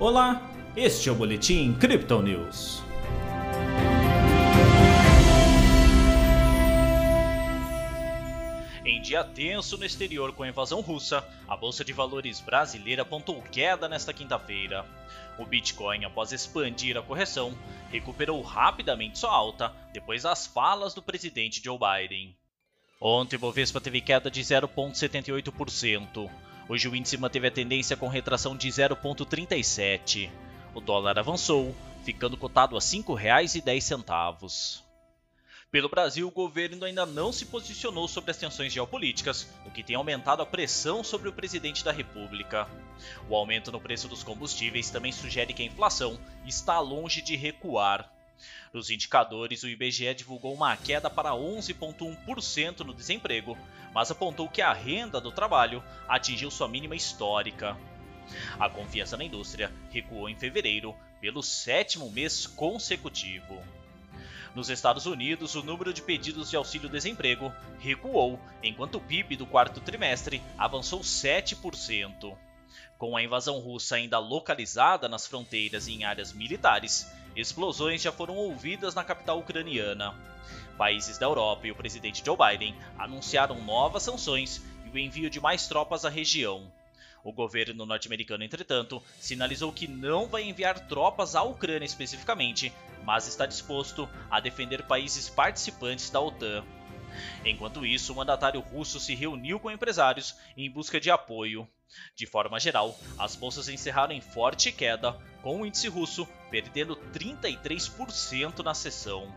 Olá, este é o Boletim Crypto News. Em dia tenso no exterior com a invasão russa, a Bolsa de Valores brasileira apontou queda nesta quinta-feira. O Bitcoin, após expandir a correção, recuperou rapidamente sua alta depois das falas do presidente Joe Biden. Ontem Bovespa teve queda de 0,78%. Hoje o índice manteve a tendência com retração de 0,37. O dólar avançou, ficando cotado a R$ 5,10. Pelo Brasil, o governo ainda não se posicionou sobre as tensões geopolíticas, o que tem aumentado a pressão sobre o presidente da República. O aumento no preço dos combustíveis também sugere que a inflação está longe de recuar. Nos indicadores, o IBGE divulgou uma queda para 11,1% no desemprego, mas apontou que a renda do trabalho atingiu sua mínima histórica. A confiança na indústria recuou em fevereiro pelo sétimo mês consecutivo. Nos Estados Unidos, o número de pedidos de auxílio-desemprego recuou, enquanto o PIB do quarto trimestre avançou 7%. Com a invasão russa ainda localizada nas fronteiras e em áreas militares, explosões já foram ouvidas na capital ucraniana. Países da Europa e o presidente Joe Biden anunciaram novas sanções e o envio de mais tropas à região. O governo norte-americano, entretanto, sinalizou que não vai enviar tropas à Ucrânia especificamente, mas está disposto a defender países participantes da OTAN. Enquanto isso, o mandatário russo se reuniu com empresários em busca de apoio. De forma geral, as bolsas encerraram em forte queda, com o índice russo perdendo 33% na sessão.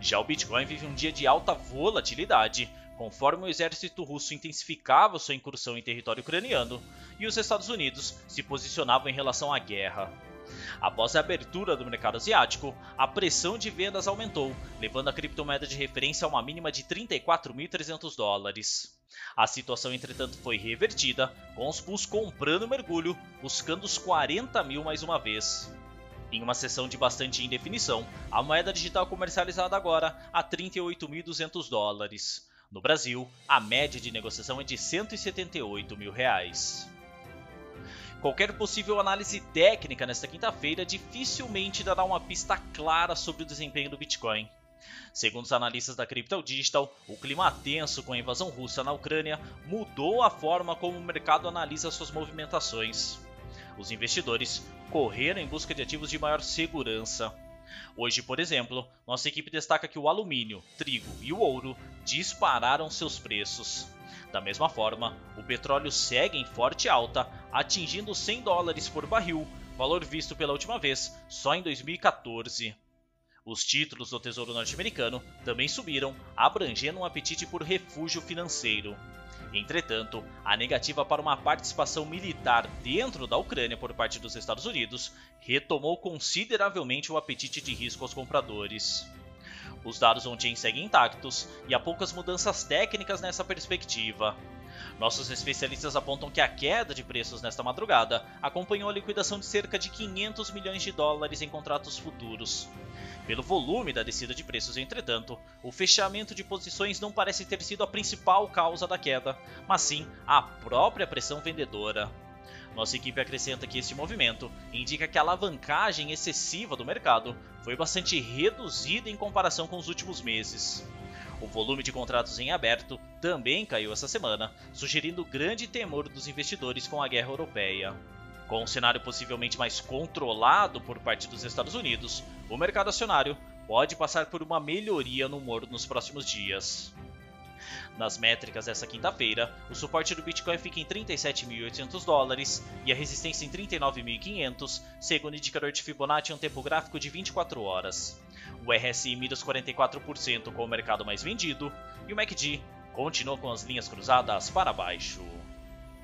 Já o Bitcoin vive um dia de alta volatilidade, conforme o exército russo intensificava sua incursão em território ucraniano e os Estados Unidos se posicionavam em relação à guerra. Após a abertura do mercado asiático, a pressão de vendas aumentou, levando a criptomoeda de referência a uma mínima de 34.300 dólares. A situação, entretanto, foi revertida, com os pools comprando mergulho, buscando os 40 mil mais uma vez. Em uma sessão de bastante indefinição, a moeda digital comercializada agora a 38.200 dólares. No Brasil, a média de negociação é de 178 mil reais. Qualquer possível análise técnica nesta quinta-feira dificilmente dará uma pista clara sobre o desempenho do Bitcoin. Segundo os analistas da Crypto Digital, o clima tenso com a invasão russa na Ucrânia mudou a forma como o mercado analisa suas movimentações. Os investidores correram em busca de ativos de maior segurança. Hoje, por exemplo, nossa equipe destaca que o alumínio, trigo e o ouro dispararam seus preços. Da mesma forma, o petróleo segue em forte alta, atingindo 100 dólares por barril, valor visto pela última vez só em 2014. Os títulos do Tesouro norte-americano também subiram, abrangendo um apetite por refúgio financeiro. Entretanto, a negativa para uma participação militar dentro da Ucrânia por parte dos Estados Unidos retomou consideravelmente o apetite de risco aos compradores. Os dados on-chain seguem intactos e há poucas mudanças técnicas nessa perspectiva. Nossos especialistas apontam que a queda de preços nesta madrugada acompanhou a liquidação de cerca de 500 milhões de dólares em contratos futuros. Pelo volume da descida de preços, entretanto, o fechamento de posições não parece ter sido a principal causa da queda, mas sim a própria pressão vendedora. Nossa equipe acrescenta que este movimento indica que a alavancagem excessiva do mercado foi bastante reduzida em comparação com os últimos meses. O volume de contratos em aberto também caiu essa semana, sugerindo grande temor dos investidores com a guerra europeia. Com um cenário possivelmente mais controlado por parte dos Estados Unidos, o mercado acionário pode passar por uma melhoria no humor nos próximos dias. Nas métricas dessa quinta-feira, o suporte do Bitcoin fica em 37.800 dólares e a resistência em 39.500, segundo o indicador de Fibonacci em um tempo gráfico de 24 horas. O RSI mira os 44% com o mercado mais vendido e o MACD continua com as linhas cruzadas para baixo.